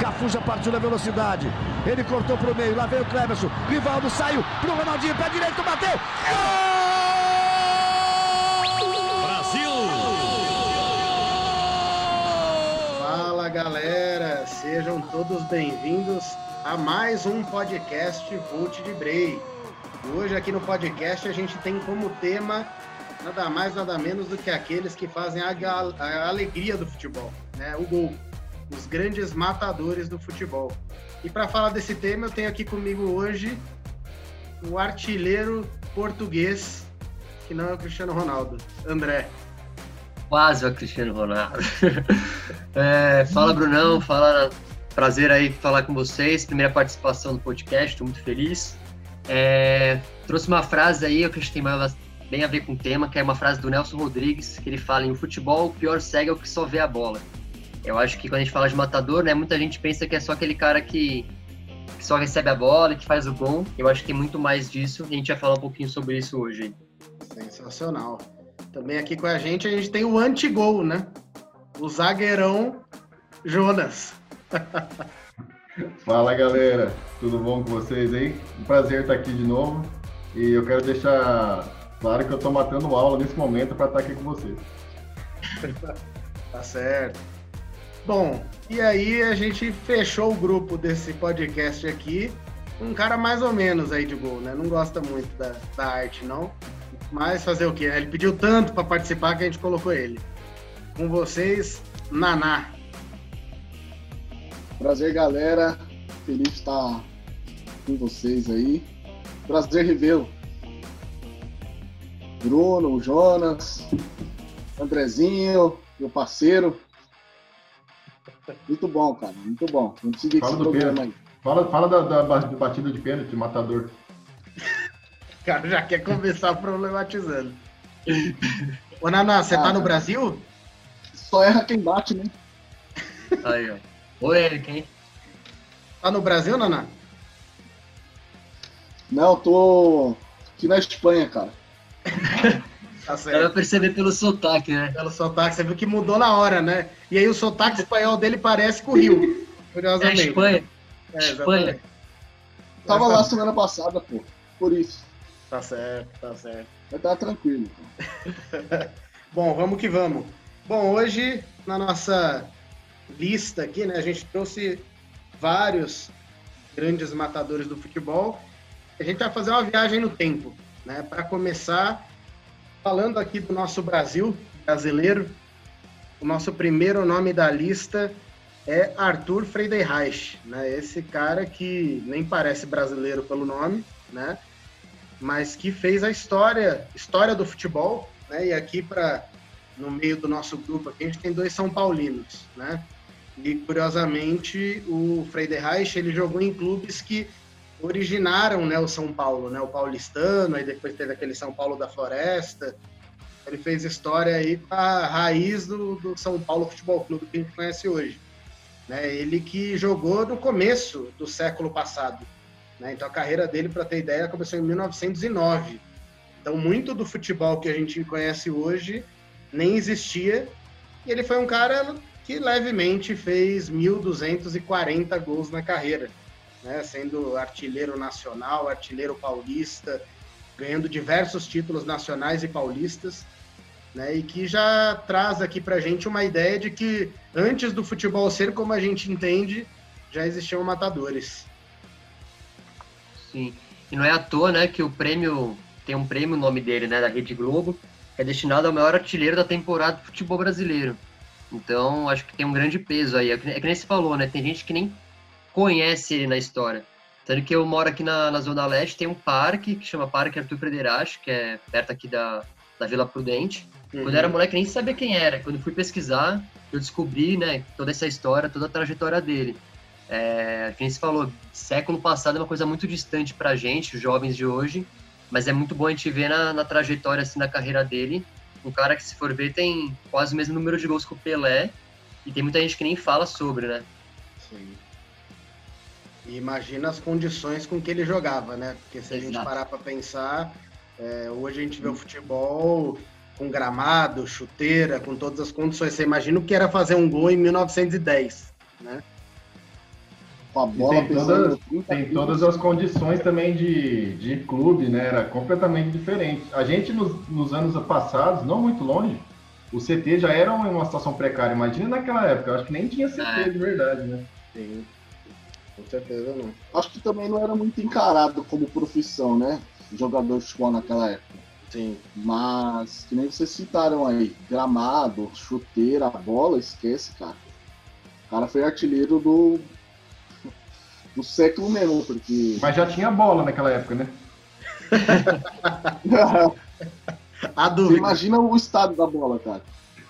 Cafu já partiu na velocidade. Ele cortou pro meio. Lá vem o Cleverson. Rivaldo saiu pro Ronaldinho. Pé direito, bateu. Gol! Brasil! Fala galera, sejam todos bem-vindos a mais um podcast Volt de Brei. Hoje aqui no podcast a gente tem como tema nada mais nada menos do que aqueles que fazem a, a alegria do futebol, né? O gol os grandes matadores do futebol. E para falar desse tema, eu tenho aqui comigo hoje o artilheiro português, que não é o Cristiano Ronaldo, André. Quase o Cristiano Ronaldo. é, fala, Brunão, fala. Prazer aí falar com vocês. Primeira participação no podcast, estou muito feliz. É, trouxe uma frase aí, eu que tem bem a ver com o tema, que é uma frase do Nelson Rodrigues, que ele fala em futebol, o pior cego é o que só vê a bola. Eu acho que quando a gente fala de matador, né, muita gente pensa que é só aquele cara que, que só recebe a bola, que faz o gol. Eu acho que tem muito mais disso e a gente vai falar um pouquinho sobre isso hoje. Sensacional. Também aqui com a gente a gente tem o anti-gol, né? O zagueirão Jonas. Fala galera, tudo bom com vocês aí? Um prazer estar aqui de novo e eu quero deixar claro que eu estou matando aula nesse momento para estar aqui com vocês. tá certo. Bom, e aí a gente fechou o grupo desse podcast aqui. Um cara mais ou menos aí de gol, né? Não gosta muito da, da arte, não. Mas fazer o quê? Ele pediu tanto para participar que a gente colocou ele. Com vocês, Naná. Prazer, galera. Feliz estar com vocês aí. Prazer revê-lo. Bruno, Jonas, Andrezinho, meu parceiro. Muito bom, cara. Muito bom. Seguir fala esse programa aí. Fala, fala da, da, da batida de pênalti, matador. O cara já quer começar problematizando. Ô, Naná, você ah, tá no Brasil? Só erra quem bate, né? Aí, ó. Ô, Eric, hein? Tá no Brasil, Naná? Não, tô aqui na Espanha, cara. Tá certo. Dá perceber pelo sotaque, né? Pelo sotaque, você viu que mudou na hora, né? E aí o sotaque espanhol dele parece com o Rio, curiosamente. É Espanha. É, Espanha. Tava lá semana passada, pô. Por isso. Tá certo, tá certo. Mas tá tranquilo. Bom, vamos que vamos. Bom, hoje na nossa lista aqui, né, a gente trouxe vários grandes matadores do futebol. A gente vai fazer uma viagem no tempo, né? Para começar, Falando aqui do nosso Brasil, brasileiro, o nosso primeiro nome da lista é Arthur Friedenreich, né? Esse cara que nem parece brasileiro pelo nome, né? Mas que fez a história, história do futebol, né? E aqui para no meio do nosso grupo aqui a gente tem dois São Paulinos, né? E curiosamente o Friedenreich ele jogou em clubes que originaram né, o São Paulo, né, o paulistano, aí depois teve aquele São Paulo da Floresta. Ele fez história aí com a raiz do, do São Paulo Futebol Clube que a gente conhece hoje. Né, ele que jogou no começo do século passado. Né, então a carreira dele, para ter ideia, começou em 1909. Então muito do futebol que a gente conhece hoje nem existia. E ele foi um cara que levemente fez 1.240 gols na carreira né, sendo artilheiro nacional, artilheiro paulista, ganhando diversos títulos nacionais e paulistas, né, e que já traz aqui para a gente uma ideia de que antes do futebol ser como a gente entende, já existiam matadores. Sim, e não é à toa né, que o prêmio, tem um prêmio, o nome dele, né, da Rede Globo, é destinado ao maior artilheiro da temporada do futebol brasileiro. Então, acho que tem um grande peso aí. É que, é que nem se falou, né? Tem gente que nem conhece ele na história. Tanto que eu moro aqui na, na Zona Leste, tem um parque que chama Parque Arthur Frederache, que é perto aqui da, da Vila Prudente. Uhum. Quando eu era uhum. moleque, nem sabia quem era. Quando fui pesquisar, eu descobri, né, toda essa história, toda a trajetória dele. É, quem se falou, século passado é uma coisa muito distante pra gente, os jovens de hoje, mas é muito bom a gente ver na, na trajetória, assim, na carreira dele, um cara que, se for ver, tem quase o mesmo número de gols que o Pelé, e tem muita gente que nem fala sobre, né? Sim. E imagina as condições com que ele jogava, né? Porque se a Exato. gente parar para pensar, é, hoje a gente vê o futebol com gramado, chuteira, com todas as condições. Você imagina o que era fazer um gol em 1910, né? com a bola tem todas, tem todas as condições também de, de clube, né? Era completamente diferente. A gente, nos, nos anos passados, não muito longe, o CT já era uma situação precária. Imagina naquela época, eu acho que nem tinha CT é. de verdade, né? Sim, com certeza não. Acho que também não era muito encarado como profissão, né? Jogador de futebol naquela época. Sim. Mas, que nem vocês citaram aí, gramado, chuteira, bola, esquece, cara. O cara foi artilheiro do do século mesmo, porque. Mas já tinha bola naquela época, né? A dúvida. Você imagina o estado da bola, cara.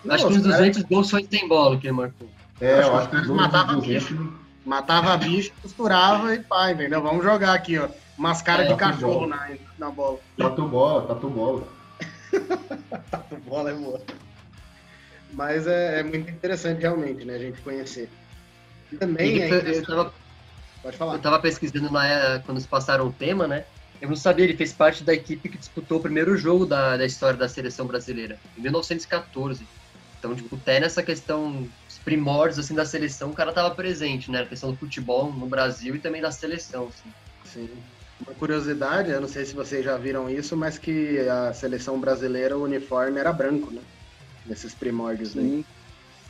Acho que uns 200 gols só tem bola que ele marcou. É, eu acho que matava 200... bicho. Matava bicho, costurava e pá, entendeu? Vamos jogar aqui, ó. Umas caras é, de cachorro na, na bola. Tatu bola, tatu bola. tatu bola é boa. Mas é, é, muito interessante realmente, né? A gente conhecer. Também ele, é eu tava, Pode falar. Eu tava pesquisando lá quando se passaram o tema, né? Eu não sabia, ele fez parte da equipe que disputou o primeiro jogo da, da história da seleção brasileira, em 1914. Então, tipo, até nessa questão, primórdios, assim, da seleção, o cara tava presente, né? A questão do futebol no Brasil e também da seleção, assim. Sim. Uma curiosidade, eu não sei se vocês já viram isso, mas que a seleção brasileira, o uniforme era branco, né? Nesses primórdios aí.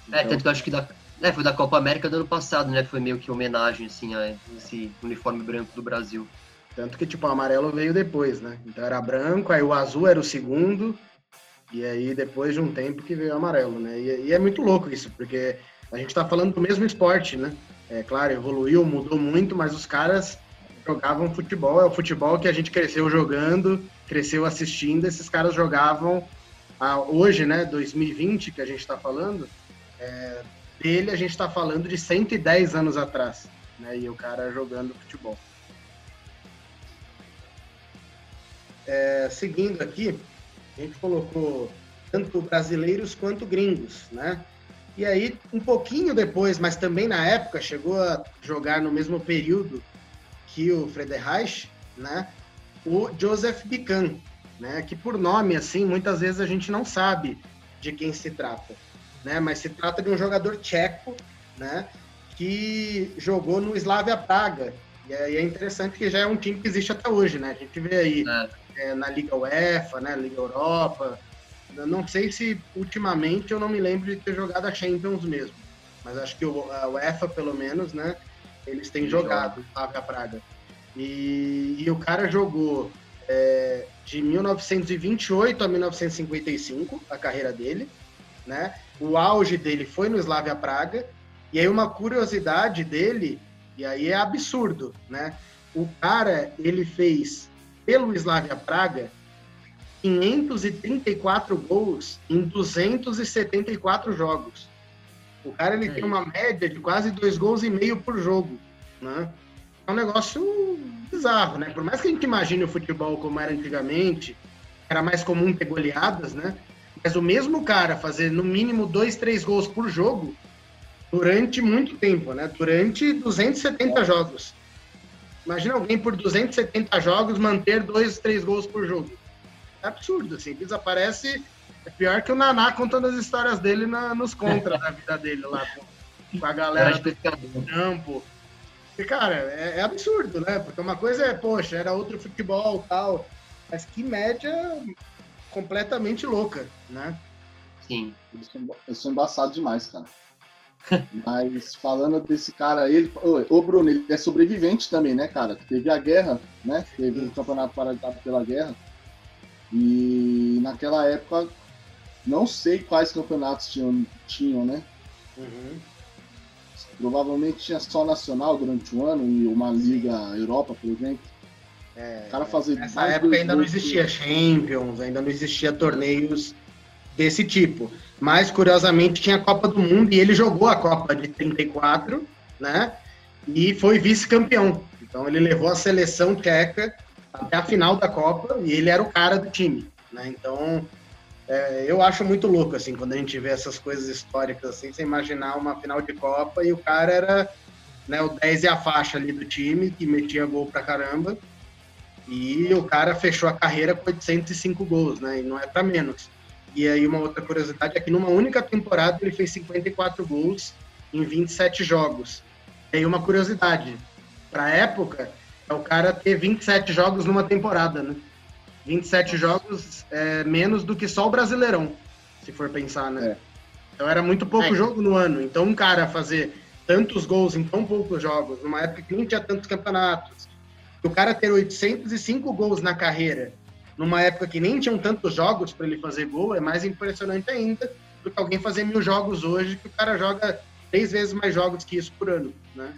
Então... É, tanto que eu acho que da, é, foi da Copa América do ano passado, né? Foi meio que homenagem, assim, a esse uniforme branco do Brasil. Tanto que, tipo, o amarelo veio depois, né? Então era branco, aí o azul era o segundo, e aí depois de um tempo que veio amarelo, né? E, e é muito louco isso, porque a gente tá falando do mesmo esporte, né? É claro, evoluiu, mudou muito, mas os caras jogavam futebol, é o futebol que a gente cresceu jogando, cresceu assistindo, esses caras jogavam ah, hoje, né, 2020, que a gente está falando, é, dele a gente está falando de 110 anos atrás, né? E o cara jogando futebol. É, seguindo aqui, a gente colocou tanto brasileiros quanto gringos, né? E aí, um pouquinho depois, mas também na época, chegou a jogar no mesmo período que o Frederich, né? O Joseph Bican, né? Que por nome, assim, muitas vezes a gente não sabe de quem se trata né? Mas se trata de um jogador tcheco, né? Que jogou no Slavia Praga. E é interessante que já é um time que existe até hoje, né? A gente vê aí é. É, na Liga UEFA, né? Liga Europa. Eu não sei se ultimamente eu não me lembro de ter jogado a Champions mesmo. Mas acho que o, a UEFA, pelo menos, né? Eles têm jogado Slavia Praga. E, e, o cara jogou é, de 1928 a 1955, a carreira dele, né? o auge dele foi no Slavia Praga. E aí uma curiosidade dele, e aí é absurdo, né? O cara, ele fez pelo Slavia Praga 534 gols em 274 jogos. O cara ele é tem uma média de quase dois gols e meio por jogo, né? É um negócio bizarro, né? Por mais que a gente imagine o futebol como era antigamente, era mais comum ter goleadas, né? Mas o mesmo cara fazer no mínimo dois, três gols por jogo durante muito tempo, né? Durante 270 jogos. Imagina alguém por 270 jogos manter dois, três gols por jogo. É absurdo, assim. Desaparece. É pior que o Naná contando as histórias dele na, nos contras da vida dele lá com, com a galera do campo. E, cara, é, é, absurdo, né? Porque uma coisa é, poxa, era outro futebol tal. Mas que média completamente louca, né? Sim. Eu sou embaçado demais, cara. Mas falando desse cara, ele. Ô, Bruno, ele é sobrevivente também, né, cara? Teve a guerra, né? Teve o um campeonato paralisado pela guerra. E naquela época, não sei quais campeonatos tinham, tinham né? Uhum. Provavelmente tinha só nacional durante o ano e uma liga Europa, por exemplo. É, cara fazer nessa época ainda não existia Champions, ainda não existia torneios desse tipo. Mas, curiosamente, tinha a Copa do Mundo e ele jogou a Copa de 34, né? E foi vice-campeão. Então, ele levou a seleção tcheca até a final da Copa e ele era o cara do time, né? Então, é, eu acho muito louco, assim, quando a gente vê essas coisas históricas, assim, você imaginar uma final de Copa e o cara era né, o 10 e a faixa ali do time, que metia gol pra caramba. E o cara fechou a carreira com 805 gols, né? E não é para menos. E aí uma outra curiosidade é que numa única temporada ele fez 54 gols em 27 jogos. Tem uma curiosidade. Pra época, é o cara ter 27 jogos numa temporada, né? 27 jogos é menos do que só o Brasileirão, se for pensar, né? É. Então era muito pouco É. jogo no ano. Então um cara fazer tantos gols em tão poucos jogos, numa época que não tinha tantos campeonatos, o cara ter 805 gols na carreira, numa época que nem tinham tantos jogos para ele fazer gol, é mais impressionante ainda do que alguém fazer mil jogos hoje, que o cara joga três vezes mais jogos que isso por ano, né?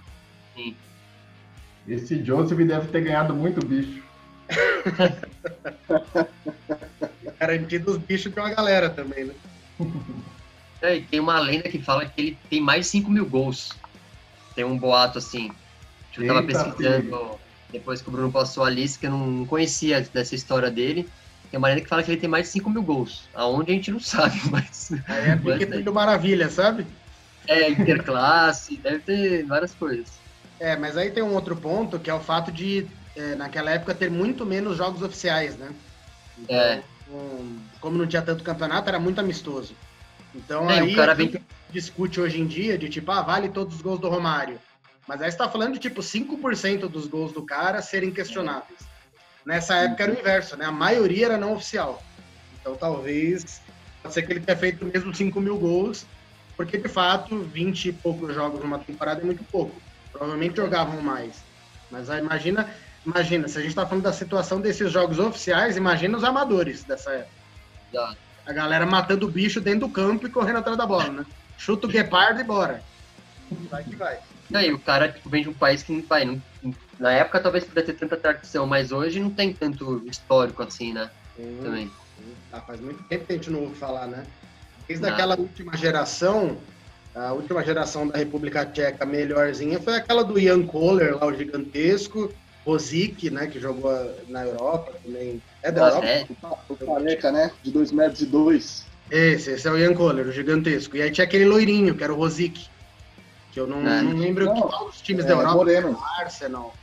Esse Joseph deve ter ganhado muito bicho. Garantido os bichos de uma galera também, né? É, e tem uma lenda que fala que ele tem mais de 5 mil gols. Tem um boato assim. Eu tava Eita, pesquisando depois que o Bruno passou a lista, que eu não conhecia dessa história dele. Tem uma lenda que fala que ele tem mais de 5 mil gols. Aonde a gente não sabe, mas. É porque Mas, tudo maravilha, sabe? É, interclasse, deve ter várias coisas. É, mas aí tem um outro ponto, que é o fato de, é, naquela época, ter muito menos jogos oficiais, né? Então, É. um, como não tinha tanto campeonato, era muito amistoso. Então É, aí o cara vem. discute hoje em dia de tipo, ah, vale todos os gols do Romário. Mas aí você tá falando de tipo 5% dos gols do cara serem questionáveis. Nessa época era o inverso, né? A maioria era não oficial. Então talvez pode ser que ele tenha feito mesmo 5 mil gols, porque de fato 20 e poucos jogos numa temporada é muito pouco. Provavelmente jogavam mais. Mas aí imagina, imagina, se a gente tá falando da situação desses jogos oficiais, imagina os amadores dessa época. Exato. A galera matando o bicho dentro do campo e correndo atrás da bola, né? Chuta o guepardo e bora. Vai que vai. Aí o cara tipo, vem de um país que vai, não, na época talvez pudesse ter tanta tradição, mas hoje não tem tanto histórico assim, né? Também. Ah, faz muito tempo que a gente não ouve falar, né? Desde Nada. aquela última geração, a última geração da República Tcheca melhorzinha foi aquela do Jan Koller, lá o gigantesco, Rosic, né, que jogou na Europa também. É da Nossa, Europa? é, O careca, né? De 2 metros e dois. Esse, esse é o Jan Koller, o gigantesco. E aí tinha aquele loirinho, que era o Rosic, que eu não, É. não lembro Não, qual dos times é, da Europa, Moreno. Arsenal.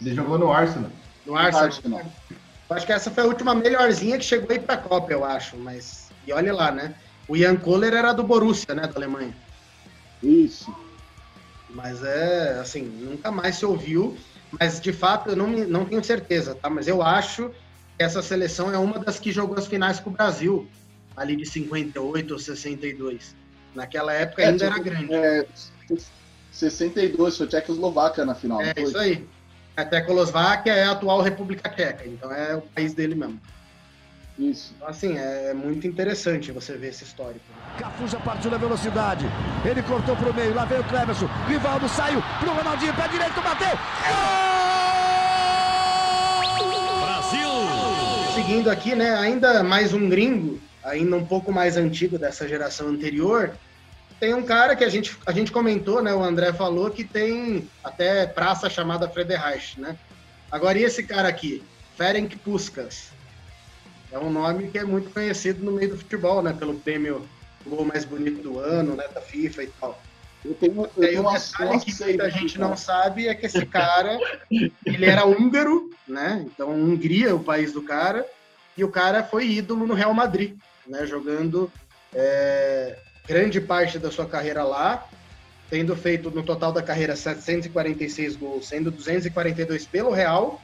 Ele jogou no Arsenal. No Arsenal. Arsenal. Eu acho que essa foi a última melhorzinha que chegou aí pra Copa, eu acho. Mas, e olha lá, né? O Jan Koller era do Borussia, né, da Alemanha. Isso. Mas é, assim, nunca mais se ouviu. Mas, de fato, eu não, me- não tenho certeza, tá? Mas eu acho que essa seleção é uma das que jogou as finais com o Brasil, ali de 58 ou 62. Naquela época É, ainda tipo, era grande. É, 62, foi Tchecoslováquia na final. É, isso aí. A Tecoslováquia é a atual República Tcheca, então é o país dele mesmo. Isso. Então, assim, é muito interessante você ver esse histórico. Cafu já partiu na velocidade. Ele cortou pro meio. Lá vem o Cleverson. Rivaldo saiu pro Ronaldinho. Pé direito, bateu. Gol! Seguindo aqui, né, ainda mais um gringo, ainda um pouco mais antigo dessa geração anterior, tem um cara que a gente, a gente comentou, né, o André falou que tem até praça chamada Frederreich, né? Agora, e esse cara aqui? Ferenc Puskas. É um nome que é muito conhecido no meio do futebol, né, pelo prêmio Gol Mais Bonito do Ano, né, da FIFA e tal. Eu tenho, eu aí umas, detalhe que muita aqui, gente cara. não sabe é que esse cara, ele era húngaro, né? Então, Hungria é o país do cara, e o cara foi ídolo no Real Madrid, né? Jogando é, grande parte da sua carreira lá, tendo feito no total da carreira 746 gols, sendo 242 pelo Real.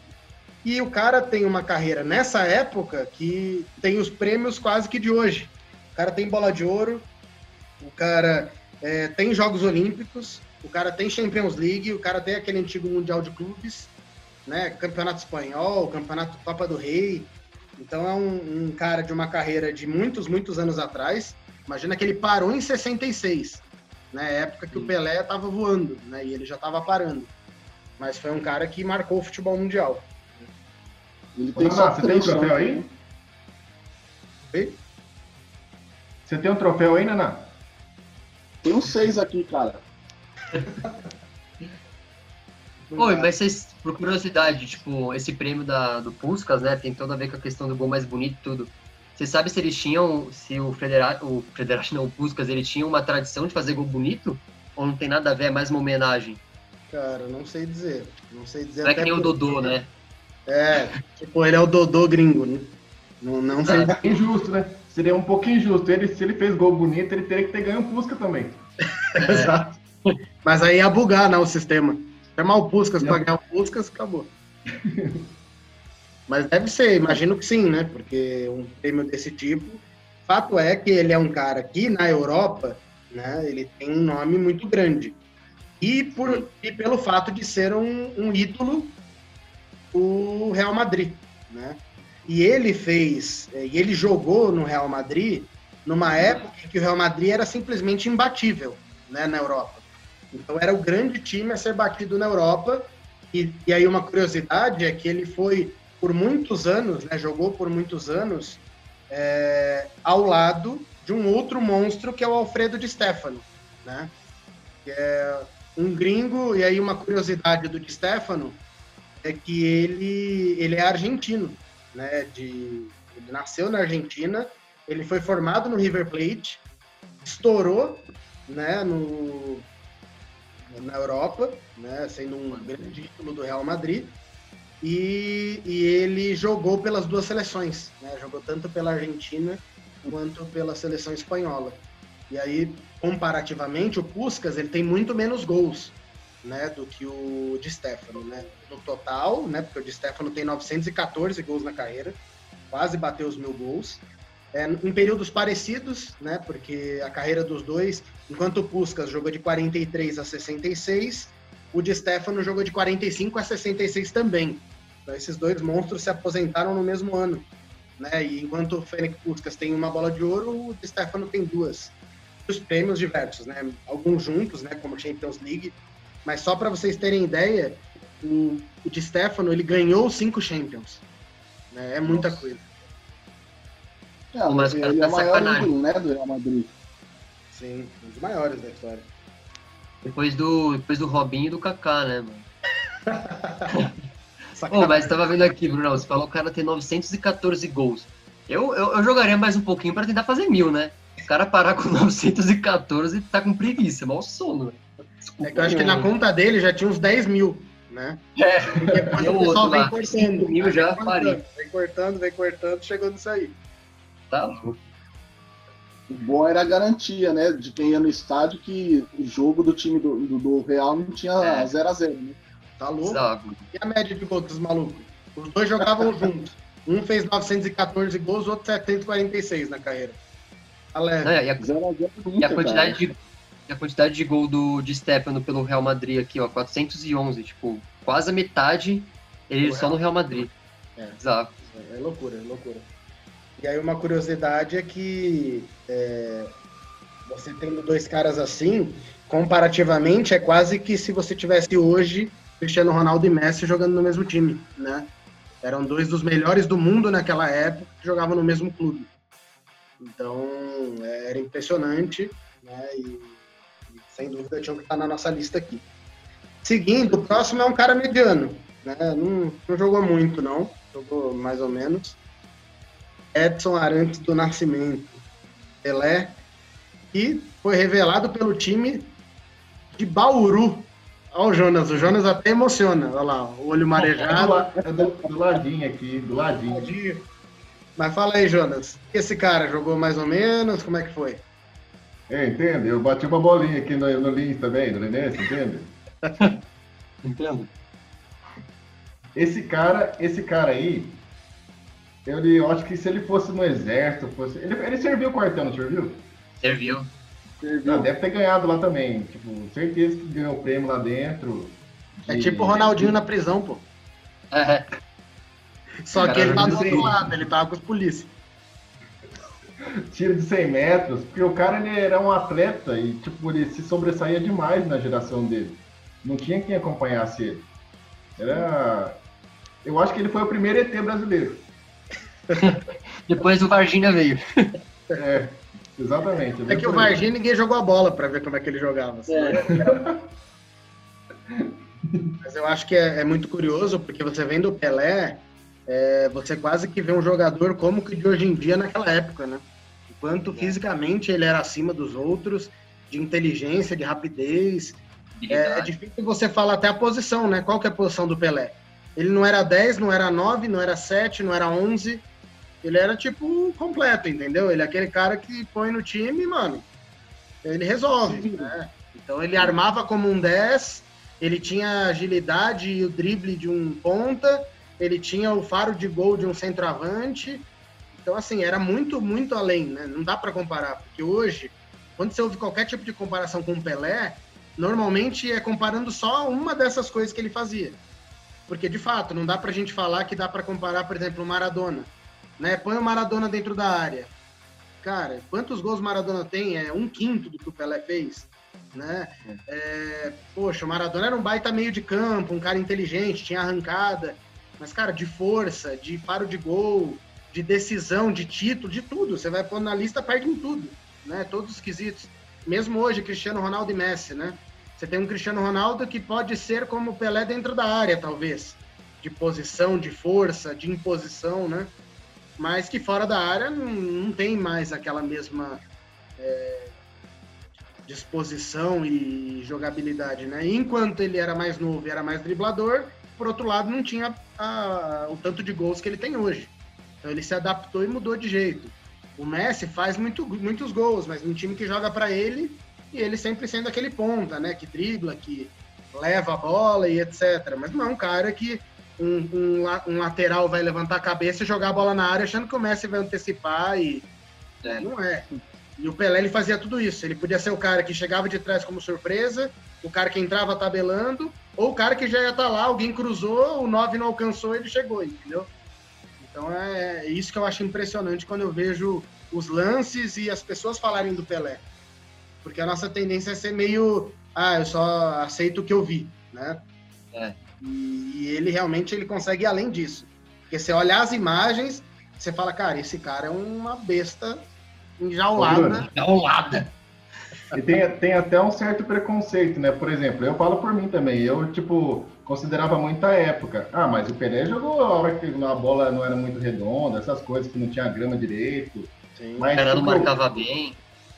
E o cara tem uma carreira nessa época que tem os prêmios quase que de hoje. O cara tem bola de ouro, o cara é, tem Jogos Olímpicos, o cara tem Champions League, o cara tem aquele antigo Mundial de Clubes, né? Campeonato Espanhol, Campeonato Copa do Rei. Então é um, um cara de uma carreira de muitos, muitos anos atrás. Imagina que ele parou em 66, né? Época que o Pelé estava voando, né? E ele já estava parando. Mas foi um cara que marcou o futebol mundial. Ele tem Naná, só você tem um troféu aí? né? Oi? Você tem um troféu aí, Naná? Tem uns seis aqui, cara. Oi, mas vocês, por curiosidade, tipo, esse prêmio da, do Puskas, né, tem tudo a ver com a questão do gol mais bonito e tudo. Você sabe se eles tinham, se o Federal, o Federal, não, o Puskas, ele tinha uma tradição de fazer gol bonito? Ou não tem nada a ver, é mais uma homenagem? Cara, não sei dizer. Não sei dizer Não é que nem o Dodô, né? É, tipo, ele é o Dodô gringo, né? Não, não sei. Injusto, né? Seria um pouquinho injusto. Ele, se ele fez gol bonito, ele teria que ter ganho um Pusca também. Exato. Mas aí ia bugar, né, o sistema. Chamar o Puskas pra ganhar o Puskas, acabou. Mas deve ser, imagino que sim, né? Porque um prêmio desse tipo. Fato é que ele é um cara que na Europa, né? Ele tem um nome muito grande. E, por, e pelo fato de ser um, um ídolo, o Real Madrid, né? E ele fez, eh, e ele jogou no Real Madrid numa época em que o Real Madrid era simplesmente imbatível, né, na Europa. Então era o grande time a ser batido na Europa. E, e aí uma curiosidade é que ele foi por muitos anos, né, jogou por muitos anos é, ao lado de um outro monstro que é o Alfredo Di Stefano, né? Que é um gringo e aí uma curiosidade do Di Stefano é que ele ele é argentino, né? De ele nasceu na Argentina, ele foi formado no River Plate, estourou, né? No na Europa, né? Sendo um grande ídolo do Real Madrid e, e ele jogou pelas duas seleções, né? jogou tanto pela Argentina quanto pela seleção espanhola. E aí, comparativamente, o Puskas ele tem muito menos gols né, do que o Di Stefano, né? No total, né, porque o Di Stefano tem 914 gols na carreira, quase bateu os mil gols. É, em períodos parecidos, né, porque a carreira dos dois, enquanto o Puskas jogou de 43 a 66, o Di Stefano jogou de 45 a 66 também. Então, esses dois monstros se aposentaram no mesmo ano. Né? E enquanto o Fênix Puskas tem uma bola de ouro, o Di Stefano tem duas. Os prêmios diversos, né? Alguns juntos, né? Como Champions League. Mas só para vocês terem ideia, o, o Di Stefano ele ganhou cinco Champions. Né? É muita Nossa. coisa. É, mas ele é tá o maior ídolo, né, do Real Madrid. Sim, um dos maiores da história. Depois do, depois do Robinho e do Kaká, né, mano? oh, mas tava vendo aqui, Bruno, você falou que o cara tem 914 gols. Eu, eu, eu jogaria mais um pouquinho para tentar fazer mil, né? O cara parar com 914 tá com preguiça, é mal sono. Desculpa, é que eu acho que na conta dele já tinha uns 10 mil, né? É, e o pessoal vem cortando. mil já parei. Vem cortando, vem cortando, chegou nisso aí. Tá louco. O bom era a garantia, né? De quem ia no estádio que o jogo do time do, do, do Real não tinha 0x0, é. né? Tá louco? Exato. E a média de gols dos malucos? Os dois jogavam juntos. Um fez 914 gols, o outro 746 na carreira. Tá leve. e, a, e a quantidade de a quantidade de gol do de Stefano pelo Real Madrid aqui, ó, 411, tipo, quase a metade ele só no Real Madrid. É. Exato. É, é loucura, é loucura. E aí uma curiosidade é que é, você tendo dois caras assim, comparativamente, é quase que se você tivesse hoje Cristiano Ronaldo e Messi jogando no mesmo time, né? Eram dois dos melhores do mundo naquela época que jogavam no mesmo clube. Então, é, era impressionante, né? E, e sem dúvida tinha que estar na nossa lista aqui. Seguindo, o próximo é um cara mediano, né? Não, não jogou muito, não. Jogou mais ou menos. Edson Arantes do Nascimento, Pelé, e foi revelado pelo time de Bauru. Olha o Jonas, o Jonas até emociona, olha lá, o olho marejado. É do, do ladinho aqui, do ladinho. Mas fala aí, Jonas, esse cara jogou mais ou menos, como é que foi? É, entende? Eu bati uma bolinha aqui no, no Lins também, no Linense, entende? Entendo. Esse cara, esse cara aí, ele, eu acho que se ele fosse no exército, fosse. Ele, ele serviu o quartel, não serviu? Serviu. serviu. Ah, deve ter ganhado lá também. Tipo, certeza que ganhou o prêmio lá dentro. De... É tipo o Ronaldinho na prisão, pô. É. Só que ele tá do outro lado, ele tava com os polícias. Tiro de 100 metros, porque o cara ele era um atleta e tipo, ele se sobressaía demais na geração dele. Não tinha quem acompanhasse ele. Era. Eu acho que ele foi o primeiro ET brasileiro. Depois o Varginha veio. É, exatamente. É que o Varginha ninguém jogou a bola para ver como é que ele jogava. Assim. É. Mas eu acho que é, é, muito curioso, porque você vendo o Pelé, é, você quase que vê um jogador como que de hoje em dia naquela época, né? Enquanto é. fisicamente ele era acima dos outros, de inteligência, de rapidez. É, é, difícil você falar até a posição, né? Qual que é a posição do Pelé? Ele não era 10, não era 9, não era 7, não era 11. Ele era tipo completo, entendeu? Ele é aquele cara que põe no time, mano. Ele resolve, né? Então ele armava como um 10, ele tinha agilidade e o drible de um ponta, ele tinha o faro de gol de um centroavante. Então, assim, era muito, muito além, né? Não dá para comparar, porque hoje, quando você ouve qualquer tipo de comparação com o Pelé, normalmente é comparando só uma dessas coisas que ele fazia. Porque, de fato, não dá pra gente falar que dá para comparar, por exemplo, o Maradona. Né? Põe o Maradona dentro da área. Cara, quantos gols Maradona tem? É um quinto do que o Pelé fez. Né? É, poxa, o Maradona era um baita meio de campo, um cara inteligente, tinha arrancada. Mas, cara, de força, de faro de gol, de decisão, de título, de tudo. Você vai pôr na lista, perde em tudo. Né? Todos os quesitos. Mesmo hoje, Cristiano Ronaldo e Messi, né? Você tem um Cristiano Ronaldo que pode ser como o Pelé dentro da área, talvez. De posição, de força, de imposição, né? Mas que fora da área não, não tem mais aquela mesma é, disposição e jogabilidade, né? Enquanto ele era mais novo e era mais driblador, por outro lado, não tinha a, o tanto de gols que ele tem hoje. Então ele se adaptou e mudou de jeito. O Messi faz muito, muitos gols, mas num time que joga para ele, e ele sempre sendo aquele ponta, né? Que dribla, que leva a bola e etc. Mas não é um cara que um, um, um, lateral vai levantar a cabeça e jogar a bola na área achando que o Messi vai antecipar e é. não é. E o Pelé ele fazia tudo isso. Ele podia ser o cara que chegava de trás como surpresa, o cara que entrava tabelando, ou o cara que já ia estar tá lá, alguém cruzou, o 9 não alcançou, ele chegou, entendeu? Então é, é isso que eu acho impressionante quando eu vejo os lances e as pessoas falarem do Pelé. Porque a nossa tendência é ser meio, ah, eu só aceito o que eu vi, né? É. E, e ele realmente ele consegue ir além disso. Porque você olhar as imagens, você fala, cara, esse cara é uma besta enjaulada. Enjaulada. E tem, tem até um certo preconceito, né? Por exemplo, eu falo por mim também. Eu, tipo, considerava muita época. Ah, mas o Pelé jogou a hora que a bola não era muito redonda, essas coisas que não tinha grama direito. Sim. Mas, o cara não tipo, marcava bem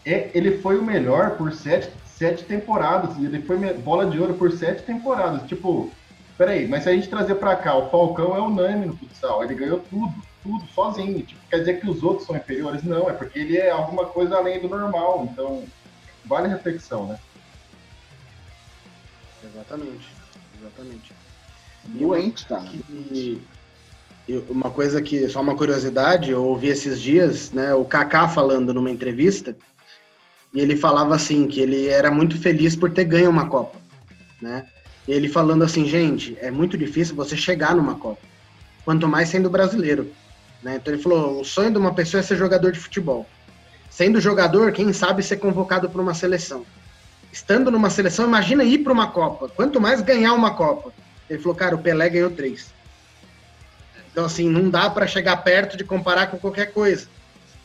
é, ele foi o melhor por sete, sete temporadas. Ele foi bola de ouro por sete temporadas. Tipo, peraí, mas se a gente trazer para cá, o Falcão é unânime no futsal. Ele ganhou tudo, tudo sozinho. Tipo, quer dizer que os outros são inferiores? Não, é porque ele é alguma coisa além do normal. Então, vale a reflexão, né? Exatamente, exatamente. Doente, cara. E, uma coisa que, só uma curiosidade, eu ouvi esses dias, né, o Kaká falando numa entrevista, e ele falava assim que ele era muito feliz por ter ganho uma Copa, né? Ele falando assim, gente, é muito difícil você chegar numa Copa, quanto mais sendo brasileiro, né? Então ele falou, o sonho de uma pessoa é ser jogador de futebol. Sendo jogador, quem sabe ser convocado para uma seleção. Estando numa seleção, imagina ir para uma Copa. Quanto mais ganhar uma Copa. Ele falou, cara, o Pelé ganhou três. Então assim, não dá para chegar perto de comparar com qualquer coisa.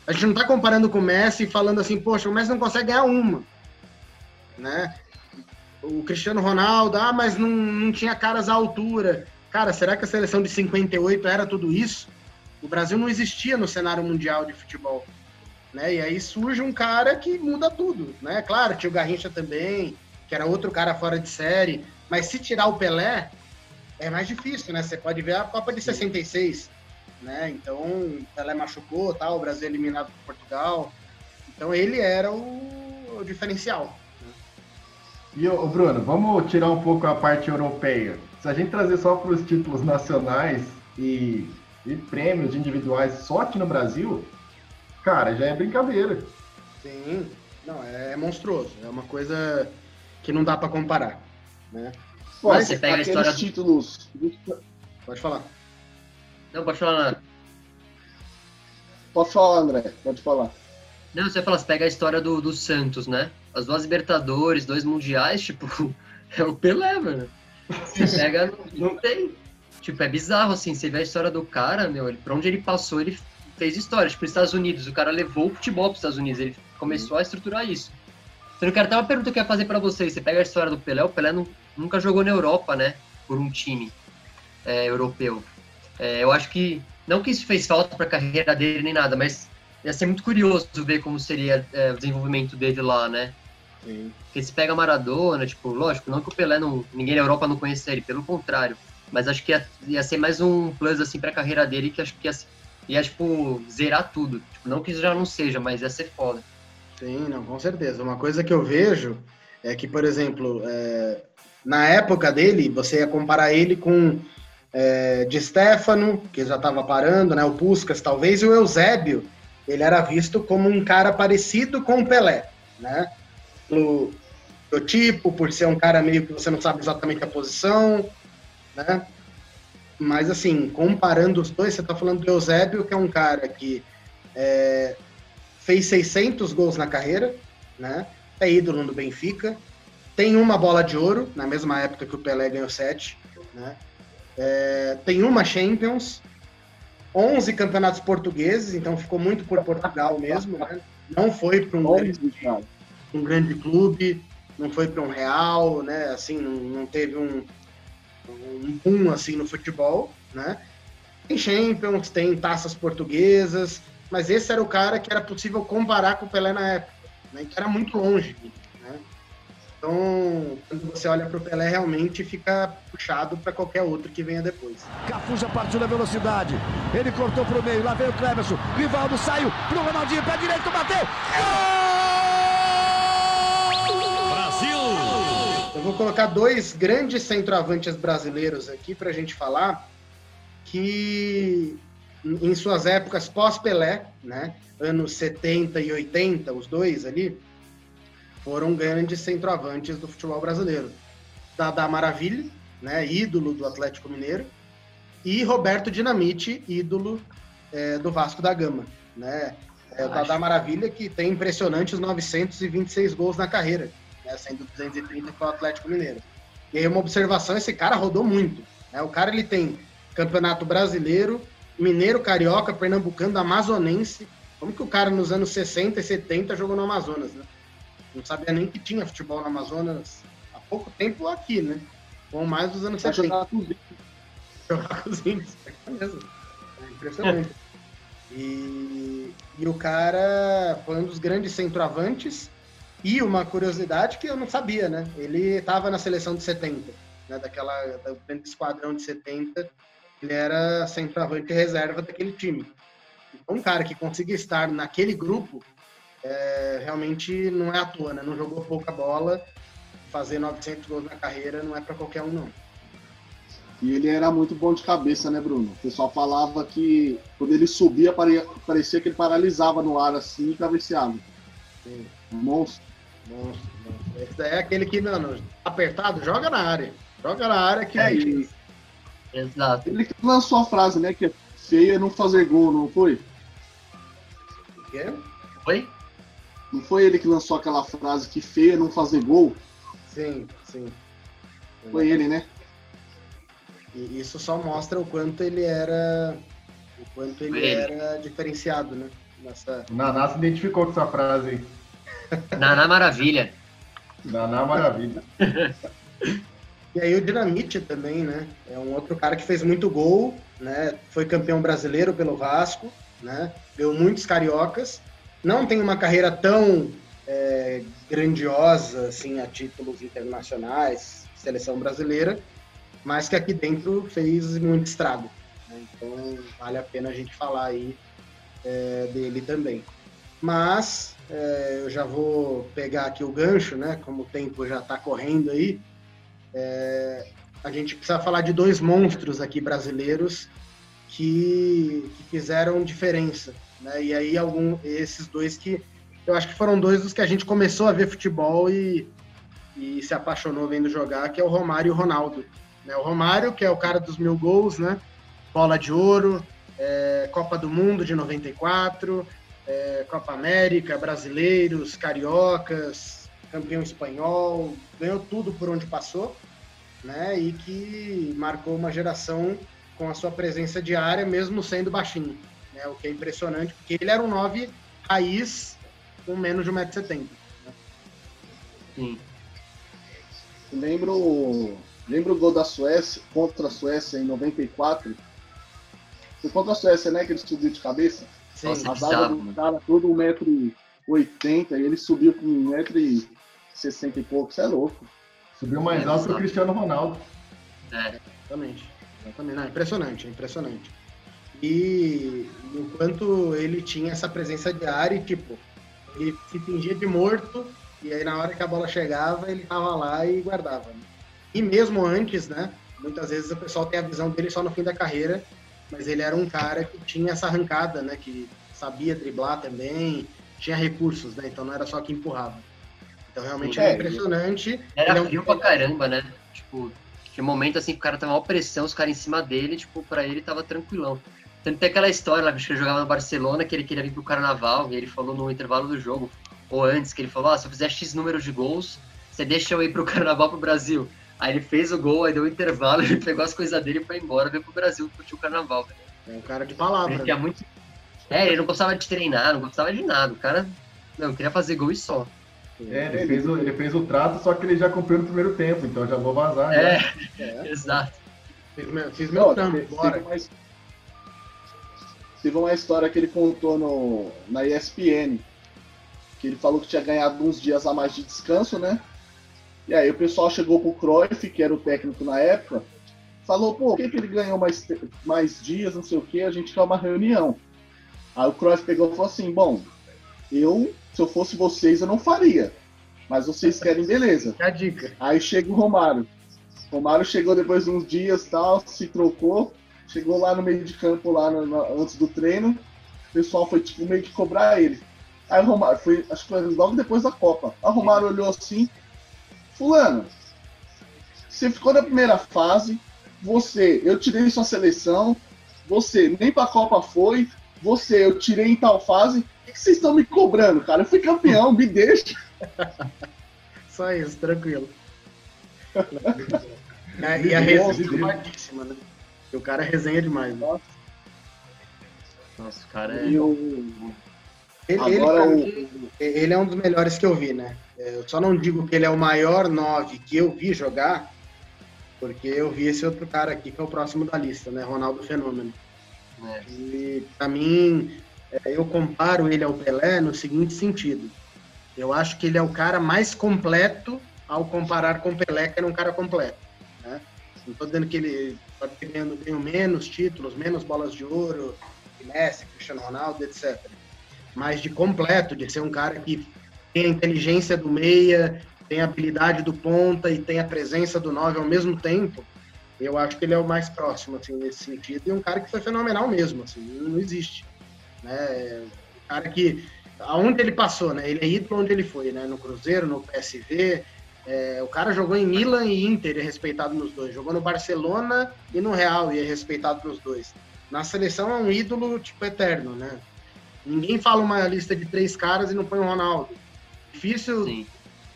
A gente não está comparando com o Messi falando assim, poxa, o Messi não consegue ganhar uma. Né? O Cristiano Ronaldo, ah, mas não, não tinha caras à altura. Cara, será que a seleção de 58 era tudo isso? O Brasil não existia no cenário mundial de futebol. Né? E aí surge um cara que muda tudo. Né? Claro, tinha o Garrincha também, que era outro cara fora de série. Mas se tirar o Pelé, é mais difícil, né? Você pode ver a Copa de 66 né? Então, Pelé machucou, tal, o Brasil eliminado por Portugal. Então, ele era o, o diferencial. E, o Bruno, vamos tirar um pouco a parte europeia. Se a gente trazer só para os títulos nacionais e, e prêmios individuais só aqui no Brasil, cara, já é brincadeira. Sim, não, é, é monstruoso. É uma coisa que não dá para comparar, né? Pô, Mas você pega a história dos títulos. Pode falar. Não, pode falar. Pode falar, André, pode falar. Não, você fala, você pega a história do, do Santos, né? As duas Libertadores, dois Mundiais, tipo, é o Pelé, mano. Você pega, não tem. Tipo, é bizarro, assim, você vê a história do cara, meu, ele, pra onde ele passou, ele fez história. Tipo, nos Estados Unidos, o cara levou o futebol pros Estados Unidos, ele começou a estruturar isso. Então, eu quero até uma pergunta que eu ia fazer pra vocês. Você pega a história do Pelé, o Pelé não, nunca jogou na Europa, né? Por um time é, europeu. É, eu acho que, não que isso fez falta para a carreira dele nem nada, mas ia ser muito curioso ver como seria é, o desenvolvimento dele lá, né? Sim. Porque se pega Maradona, tipo, lógico, não que o Pelé não. ninguém na Europa não conheça ele, pelo contrário. Mas acho que ia, ia ser mais um plus assim para a carreira dele que acho que ia, ia, tipo, zerar tudo. Tipo, não que isso já não seja, mas ia ser foda. Sim, não, com certeza. Uma coisa que eu vejo é que, por exemplo, é, na época dele, você ia comparar ele com é, de Stefano, que já estava parando, né? O Puskas, talvez, e o Eusébio, ele era visto como um cara parecido com o Pelé, né? Pelo, tipo, por ser um cara meio que você não sabe exatamente a posição, né? Mas, assim, comparando os dois, você está falando do Eusébio, que é um cara que é, fez 600 gols na carreira, né? É ídolo no Benfica, tem uma bola de ouro, na mesma época que o Pelé ganhou sete, né? É, tem uma Champions, 11 campeonatos portugueses, então ficou muito por Portugal mesmo, né? Não foi para um, grande, um grande clube, não foi para um Real, né? Assim, não, não teve um, um boom assim no futebol, né? Tem Champions, tem taças portuguesas, mas esse era o cara que era possível comparar com o Pelé na época, né? Que era muito longe. Então, quando você olha para o Pelé, realmente fica puxado para qualquer outro que venha depois. Cafu já partiu na velocidade. Ele cortou para o meio. Lá veio o Cleverson. Rivaldo saiu para o Ronaldinho. Pé direito, bateu. Gol! Vou colocar dois grandes centroavantes brasileiros aqui para a gente falar que em suas épocas pós-Pelé, né, anos 70 e 80, os dois ali, foram grandes centroavantes do futebol brasileiro. Dada Maravilha, né, ídolo do Atlético Mineiro, e Roberto Dinamite, ídolo é, do Vasco da Gama. Né? É, o Dada Maravilha que tem impressionantes 926 gols na carreira, né, sendo 230 para o Atlético Mineiro. E aí uma observação, esse cara rodou muito. Né? O cara ele tem campeonato brasileiro, mineiro, carioca, pernambucano, amazonense. Como que o cara nos anos 60 e 70 jogou no Amazonas, né? Não sabia nem que tinha futebol no Amazonas há pouco tempo aqui, né? Com mais dos anos 70. Jogar com os índios. Jogar com os índios, é mesmo. É impressionante. e, e o cara foi um dos grandes centroavantes. E uma curiosidade que eu não sabia, né? Ele estava na seleção de 70, né? Daquela do grande esquadrão de 70. Ele era centroavante reserva daquele time. Então, um cara que conseguia estar naquele grupo é, realmente não é à toa, né? Não jogou pouca bola, fazer 900 gols na carreira não é para qualquer um, não. E ele era muito bom de cabeça, né, Bruno? O pessoal falava que quando ele subia, parecia que ele paralisava no ar assim e cabeceava. Sim. Monstro. Monstro, monstro. Esse daí é aquele que, mano, apertado, joga na área. Joga na área que é isso. Exato. Ele lançou a frase, né, que é feio é não fazer gol, não foi? O quê? Oi? Não foi ele que lançou aquela frase que feia não fazer gol? Sim, sim. Foi ele, né? E isso só mostra o quanto ele era. O quanto ele, era diferenciado, né? Nessa... O Naná se identificou com essa frase aí. Naná Maravilha. Naná Maravilha. e aí o Dinamite também, né? É um outro cara que fez muito gol, né? Foi campeão brasileiro pelo Vasco, né? Deu muitos cariocas não tem uma carreira tão é, grandiosa assim a títulos internacionais, seleção brasileira, mas que aqui dentro fez muito estrago. Né? Então vale a pena a gente falar aí é, dele também. Mas é, eu já vou pegar aqui o gancho, né? Como o tempo já está correndo aí, é, a gente precisa falar de dois monstros aqui brasileiros que, que fizeram diferença né? E aí algum, esses dois que eu acho que foram dois dos que a gente começou a ver futebol e, e se apaixonou vendo jogar, que é o Romário e o Ronaldo. Né? O Romário, que é o cara dos mil gols, né? Bola de ouro, é, Copa do Mundo de 94, é, Copa América, brasileiros, cariocas, campeão espanhol, ganhou tudo por onde passou, né? E que marcou uma geração com a sua presença diária, mesmo sendo baixinho né? O que é impressionante, porque ele era um 9 raiz com menos de 1,70m. Né? Sim. Lembro, lembro o gol da Suécia, contra a Suécia em 94. Foi contra a Suécia, né? Que ele subiu de cabeça. Sim, Nossa, a zaga do cara, todo 1,80m, e ele subiu com 1,60m e pouco. Isso é louco. Subiu mais alto que o Cristiano Ronaldo. É. Exatamente. Exatamente. Não, impressionante, impressionante. E enquanto ele tinha essa presença diária, tipo, ele se fingia de morto e aí na hora que a bola chegava, ele tava lá e guardava. né? E mesmo antes, né? Muitas vezes o pessoal tem a visão dele só no fim da carreira, mas ele era um cara que tinha essa arrancada, né? Que sabia driblar também, tinha recursos, né? Então não era só que empurrava. Então realmente É, é impressionante. Era é um- frio pra caramba, né? Tipo, tinha momento assim que o cara tava uma pressão, os caras em cima dele, tipo, pra ele tava tranquilão. Tanto tem aquela história lá que ele jogava no Barcelona, que ele queria vir pro carnaval, e ele falou no intervalo do jogo, ou antes, que ele falou, ah, se eu fizer X número de gols, você deixa eu ir pro carnaval pro Brasil. Aí ele fez o gol, aí deu o intervalo, ele pegou as coisas dele e foi embora, veio pro Brasil curtir o carnaval. velho. É um cara de palavra. Ele tinha muito. É, ele não gostava de treinar, não gostava de nada. O cara. Não, queria fazer gol e só. É, ele fez, o, ele fez o trato, só que ele já cumpriu no primeiro tempo, então já vou vazar. né? É, É, exato. fiz meu, fiz meu Não, trampo, teve, bora. teve uma, teve uma história que ele contou no, na ESPN, que ele falou que tinha ganhado uns dias a mais de descanso, né? E aí o pessoal chegou pro Cruyff, que era o técnico na época, falou, pô, por que, que ele ganhou mais, mais dias, não sei o que, a gente quer uma reunião. Aí o Cruyff pegou e falou assim, bom, eu, se eu fosse vocês, eu não faria. Mas vocês querem, beleza. É a dica. Aí chega o Romário. O Romário chegou depois de uns dias tal, se trocou, chegou lá no meio de campo, lá no- no- antes do treino. O pessoal foi tipo meio que cobrar ele. Aí o Romário, foi, acho que foi logo depois da Copa. Aí o Romário olhou assim, fulano, você ficou na primeira fase, você, eu tirei sua seleção, você nem pra Copa foi, você, eu tirei em tal fase, o que que vocês estão me cobrando, cara? Eu fui campeão, me deixa. Só isso, tranquilo. É, e a resenha é fortíssima, né? Porque o cara resenha demais. Né? Nossa, o cara é. E o, Ele, ele, agora mim, ele é um dos melhores que eu vi, né? Eu só não digo que ele é o maior 9 que eu vi jogar, porque eu vi esse outro cara aqui, que é o próximo da lista, né? Ronaldo Fenômeno. É. E pra mim, é, eu comparo ele ao Pelé no seguinte sentido. Eu acho que ele é o cara mais completo ao comparar com o Pelé, que era um cara completo. Né? Não estou dizendo que ele pode ter ganhando, ganho menos títulos, menos bolas de ouro, Messi, Cristiano Ronaldo, etc. Mas de completo, de ser um cara que tem a inteligência do meia, tem a habilidade do ponta e tem a presença do nove ao mesmo tempo, eu acho que ele é o mais próximo, assim, nesse sentido. E um cara que foi fenomenal mesmo, assim, não existe. Né? Um cara que, aonde ele passou, né? Ele é ídolo onde ele foi, né? No Cruzeiro, no PSV. É, o cara jogou em Milan e Inter, é respeitado nos dois. Jogou no Barcelona e no Real, e é respeitado nos dois. Na seleção é um ídolo, tipo, eterno, né? Ninguém fala uma lista de três caras e não põe o Ronaldo. Difícil Sim.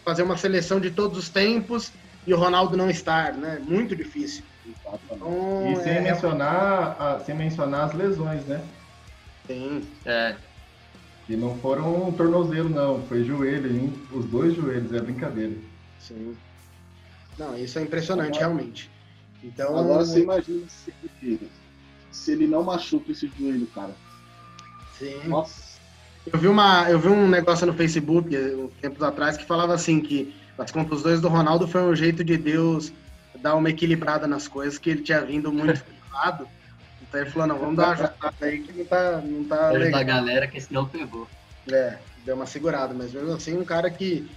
fazer uma seleção de todos os tempos e o Ronaldo não estar, né? Muito difícil. Então, E sem, é, mencionar, a- sem mencionar as lesões, né? tem, É. Que não foram um tornozelo, não. Foi joelho, hein? os dois joelhos, é brincadeira. sim. Não, isso é impressionante, realmente. Então, Agora você imagina se ele, se ele não machuca esse joelho, cara. sim. Nossa. Eu vi, uma, eu vi um negócio no Facebook, uns tempos atrás, que falava assim, que as contusões do Ronaldo foi um jeito de Deus dar uma equilibrada nas coisas, que ele tinha vindo muito lado. Então ele falou, não, vamos dar uma ajustada aí que não tá, não tá Antes da legal. galera que senão pegou. É, deu uma segurada, mas mesmo assim, um cara que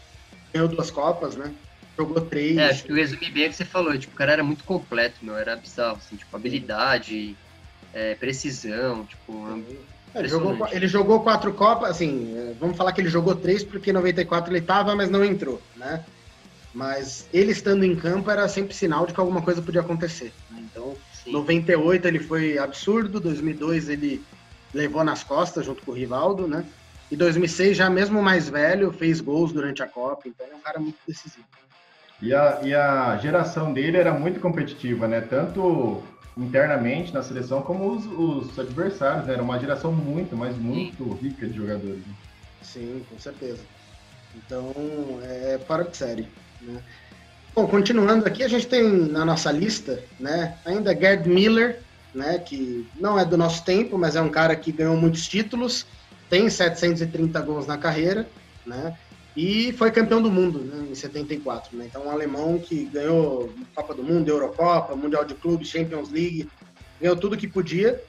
ganhou duas Copas, né? Jogou três. É, acho que o resume bem o que você falou, tipo, o cara era muito completo, meu, era bizarro, assim, tipo, habilidade, é, precisão, tipo, ele, jogou, ele jogou quatro Copas, assim, é, vamos falar que ele jogou três, porque em 94 ele tava, mas não entrou, né? Mas ele estando em campo era sempre sinal de que alguma coisa podia acontecer. né? Então, sim. 98 ele foi absurdo, 2002 ele levou nas costas junto com o Rivaldo, né? E 2006, já mesmo mais velho, fez gols durante a Copa, então é um cara muito decisivo. E a, e a geração dele era muito competitiva, né? Tanto internamente na seleção como os, os adversários, né? Era uma geração muito, mas muito rica de jogadores. né? Sim, com certeza. Então, é fora de série. Né? Bom, continuando aqui, a gente tem na nossa lista, né, ainda Gerd Miller, né, que não é do nosso tempo, mas é um cara que ganhou muitos títulos, tem 730 gols na carreira, né, e foi campeão do mundo né, em 74. Né? Então, um alemão que ganhou Copa do Mundo, Eurocopa, Mundial de Clubes, Champions League, ganhou tudo que podia,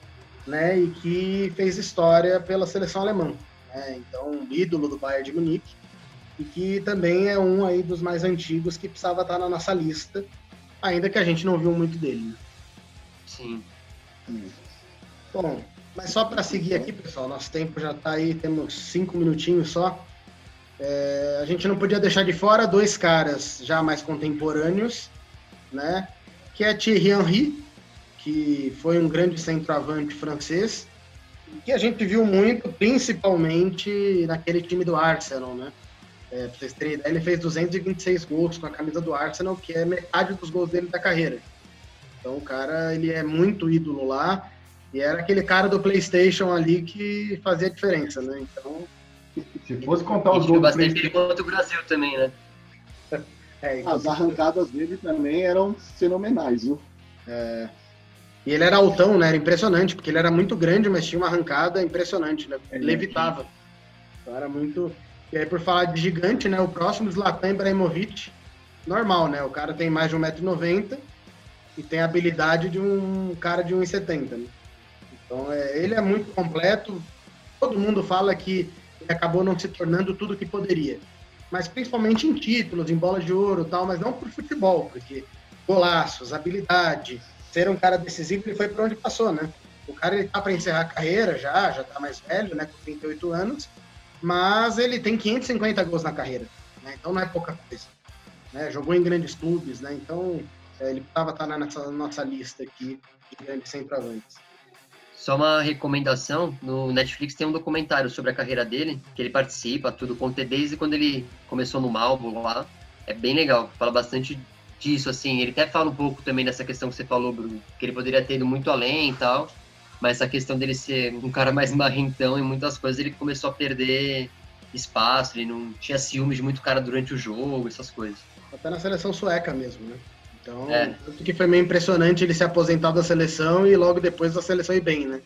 né, e que fez história pela seleção alemã né? Então, ídolo do Bayern de Munique. e que também é um aí dos mais antigos que precisava estar na nossa lista, ainda que a gente não viu muito dele. Né? Sim. Bom, mas só para seguir aqui, pessoal, nosso tempo já está aí, temos cinco minutinhos só. É, a gente não podia deixar de fora dois caras já mais contemporâneos, né? Que é Thierry Henry, que foi um grande centroavante francês, que a gente viu muito, principalmente naquele time do Arsenal, né? É, pra vocês terem ideia, ele fez 226 gols com a camisa do Arsenal, que é metade dos gols dele da carreira. Então o cara, ele é muito ídolo lá, e era aquele cara do PlayStation ali que fazia a diferença, né? Então. Se fosse contar os gols do bastante PlayStation... contra o Brasil também, né? É, As arrancadas dele também eram fenomenais, viu? É, e ele era altão, né? Era impressionante, porque ele era muito grande, mas tinha uma arrancada impressionante, né? Ele levitava. Então era muito. E aí, por falar de gigante, né? O próximo Zlatan Ibrahimovic, normal, né? O cara tem mais de 1,90m e tem a habilidade de um cara de 1,70m. Né? Então, é, ele é muito completo. Todo mundo fala que ele acabou não se tornando tudo o que poderia. Mas principalmente em títulos, em bola de ouro tal, mas não por futebol, porque golaços, habilidade, ser um cara decisivo, ele foi para onde passou, né? O cara ele tá para encerrar a carreira já, já tá mais velho, né, com 38 anos, mas ele tem 550 gols na carreira, né? Então não é pouca coisa. Né? Jogou em grandes clubes, né? Então é, ele estar tá nessa nossa lista aqui de grandes centroavantes. Só uma recomendação, no Netflix tem um documentário sobre a carreira dele, que ele participa, tudo, conta desde quando ele começou no Malmo lá. É bem legal, fala bastante disso, assim. Ele até fala um pouco também dessa questão que você falou, Bruno, que ele poderia ter ido muito além e tal, mas essa questão dele ser um cara mais marrentão e muitas coisas, ele começou a perder espaço, ele não tinha ciúmes de muito cara durante o jogo, essas coisas. Até na seleção sueca mesmo, né? Então, é. tanto que foi meio impressionante ele se aposentar da seleção e logo depois da seleção ir bem, né?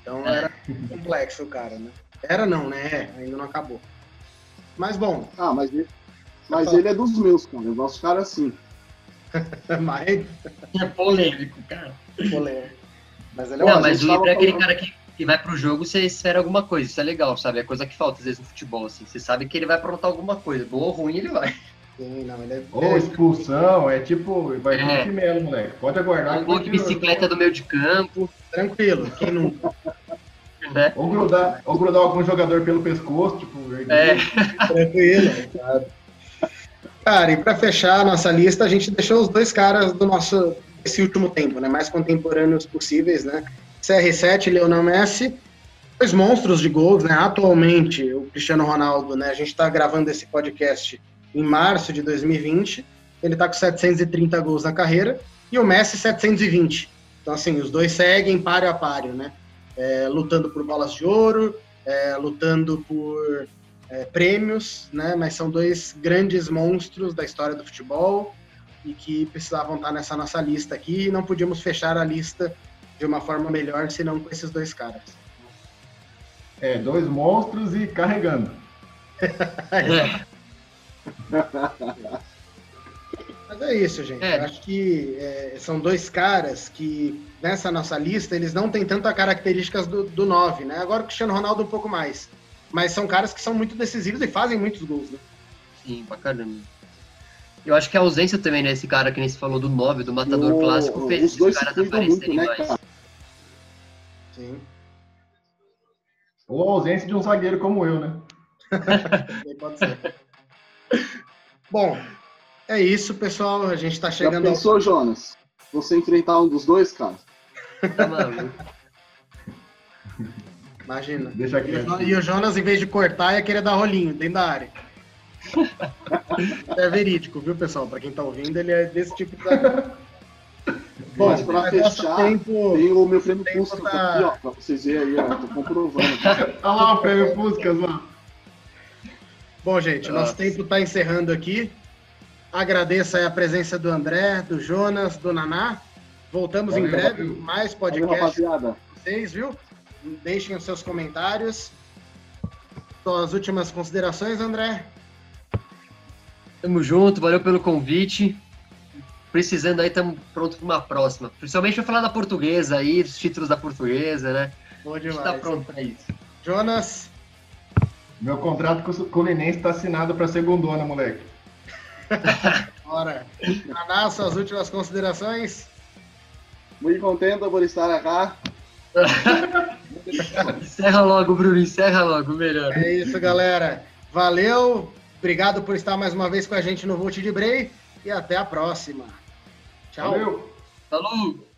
Então é. era complexo o cara, né? Era não, né? É, ainda não acabou. Mas bom. Ah, mas, mas ele é dos meus, cara. Eu gosto de cara assim. mas... É polêmico, cara. Polêmico. Mas, ele é não, mas o Ibra é aquele cara que, que vai pro jogo, você espera alguma coisa. Isso é legal, sabe? É coisa que falta às vezes no futebol, assim. Você sabe que ele vai aprontar alguma coisa. Boa ou ruim, ele vai. Sim, não, ele é... Ou expulsão, é tipo, vai é. vir mesmo, moleque. Pode aguardar. Um gol de bicicleta do meio de campo. Tranquilo, quem nunca? né? ou, grudar, ou grudar algum jogador pelo pescoço, tipo, é. Tranquilo, claro. Cara, e para fechar a nossa lista, a gente deixou os dois caras do nosso esse último tempo, né, mais contemporâneos possíveis, né? CR7 e Lionel Messi, dois monstros de gols, né? Atualmente, o Cristiano Ronaldo, né, a gente está gravando esse podcast em março de 2020, ele está com 730 gols na carreira, e o Messi 720. Então, assim, os dois seguem páreo a páreo, né? É, lutando por bolas de ouro, é, lutando por é, prêmios, né? Mas são dois grandes monstros da história do futebol e que precisavam estar nessa nossa lista aqui e não podíamos fechar a lista de uma forma melhor senão com esses dois caras. É, dois monstros e carregando. é. Mas é isso, gente. É. Eu acho que é, são dois caras que, nessa nossa lista, eles não têm tantas características do, do 9, né? Agora o Cristiano Ronaldo um pouco mais. Mas são caras que são muito decisivos e fazem muitos gols, né? Sim, pra caramba. Eu acho que a ausência também, né? Esse cara que nem se falou do 9, do matador o, clássico, fez esses caras aparecerem né, mais. Cara? Sim. Ou a ausência de um zagueiro como eu, né? Pode ser. Bom, é isso, pessoal. A gente está chegando. Já pensou, ao... Jonas? Você enfrentar um dos dois, cara? Tá maluco. Imagina. Deixa aqui. E o Jonas, em vez de cortar, ia querer dar rolinho dentro da área. é verídico, viu, pessoal? Para quem está ouvindo, ele é desse tipo de. Bom, mas para fechar, tempo, tem o meu prêmio Puskas tá... aqui, ó, para vocês verem aí, ó, tô comprovando. Olha lá o prêmio Puskas, lá. Bom, gente, Nossa. nosso tempo está encerrando aqui. Agradeço a presença do André, do Jonas, do Naná. Voltamos Valeu, em breve, mais podcast com vocês, viu? Deixem os seus comentários. Suas últimas considerações, André? Tamo junto, valeu pelo convite. Precisando aí, estamos pronto para uma próxima. Principalmente para falar da portuguesa aí, dos títulos da portuguesa, né? Bom demais. A gente tá pronto para isso. Jonas? Meu contrato com o Culinense está assinado para segundona, moleque. Bora. Naná, suas últimas considerações? Muito contento por estar aqui. encerra logo, Bruno, encerra logo, melhor. É isso, galera. Valeu. Obrigado por estar mais uma vez com a gente no Volt de Brei e até a próxima. Tchau. Valeu! Falou!